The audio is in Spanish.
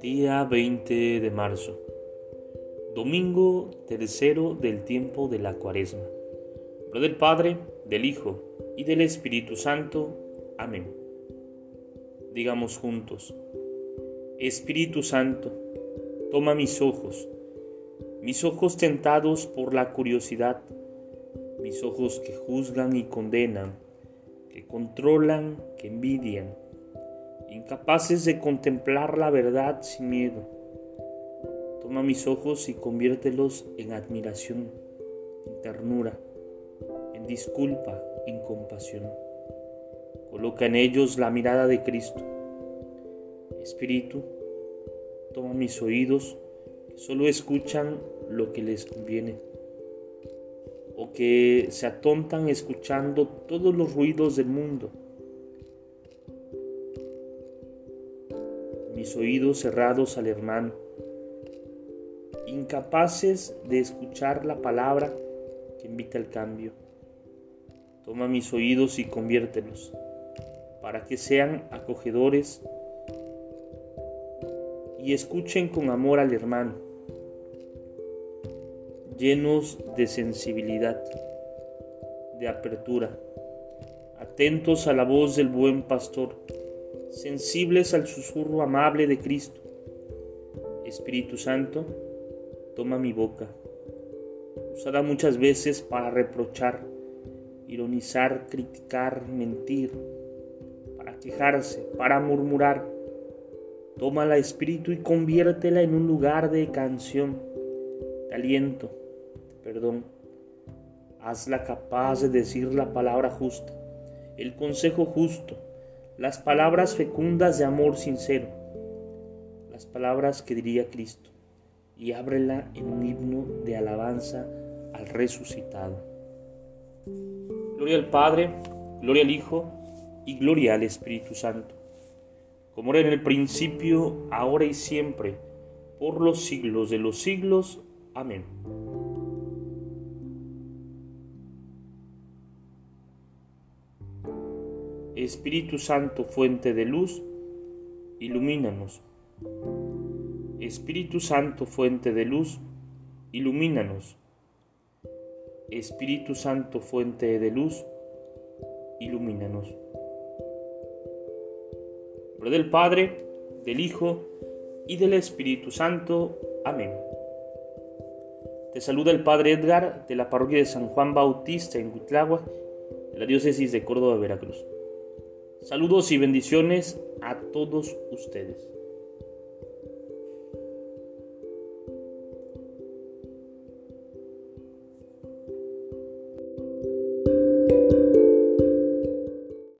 Día 20 de marzo. Domingo tercero del tiempo de la cuaresma. Lo del Padre, del Hijo y del Espíritu Santo. Amén. Digamos juntos. Espíritu Santo, toma mis ojos, mis ojos tentados por la curiosidad, mis ojos que juzgan y condenan, que controlan, que envidian incapaces de contemplar la verdad sin miedo. Toma mis ojos y conviértelos en admiración, en ternura, en disculpa, en compasión. Coloca en ellos la mirada de Cristo. Espíritu, toma mis oídos que solo escuchan lo que les conviene o que se atontan escuchando todos los ruidos del mundo mis oídos cerrados al hermano, incapaces de escuchar la palabra que invita al cambio. Toma mis oídos y conviértelos para que sean acogedores y escuchen con amor al hermano, llenos de sensibilidad, de apertura, atentos a la voz del buen pastor sensibles al susurro amable de Cristo. Espíritu Santo, toma mi boca, usada muchas veces para reprochar, ironizar, criticar, mentir, quejarse, para murmurar. Tómala, Espíritu, y conviértela en un lugar de canción, de aliento, de perdón. Hazla capaz de decir la palabra justa, el consejo justo, las palabras fecundas de amor sincero, las palabras que diría Cristo, y ábrela en un himno de alabanza al resucitado. Gloria al Padre, gloria al Hijo y gloria al Espíritu Santo, como era en el principio, ahora y siempre, por los siglos de los siglos. Amén. Espíritu Santo, fuente de luz, ilumínanos. Espíritu Santo, fuente de luz, ilumínanos. Espíritu Santo, fuente de luz, ilumínanos. Nombre del Padre, del Hijo y del Espíritu Santo. Amén. Te saluda el Padre Edgar de la parroquia de San Juan Bautista en Huitlagua, de la diócesis de Córdoba, Veracruz. Saludos y bendiciones a todos ustedes.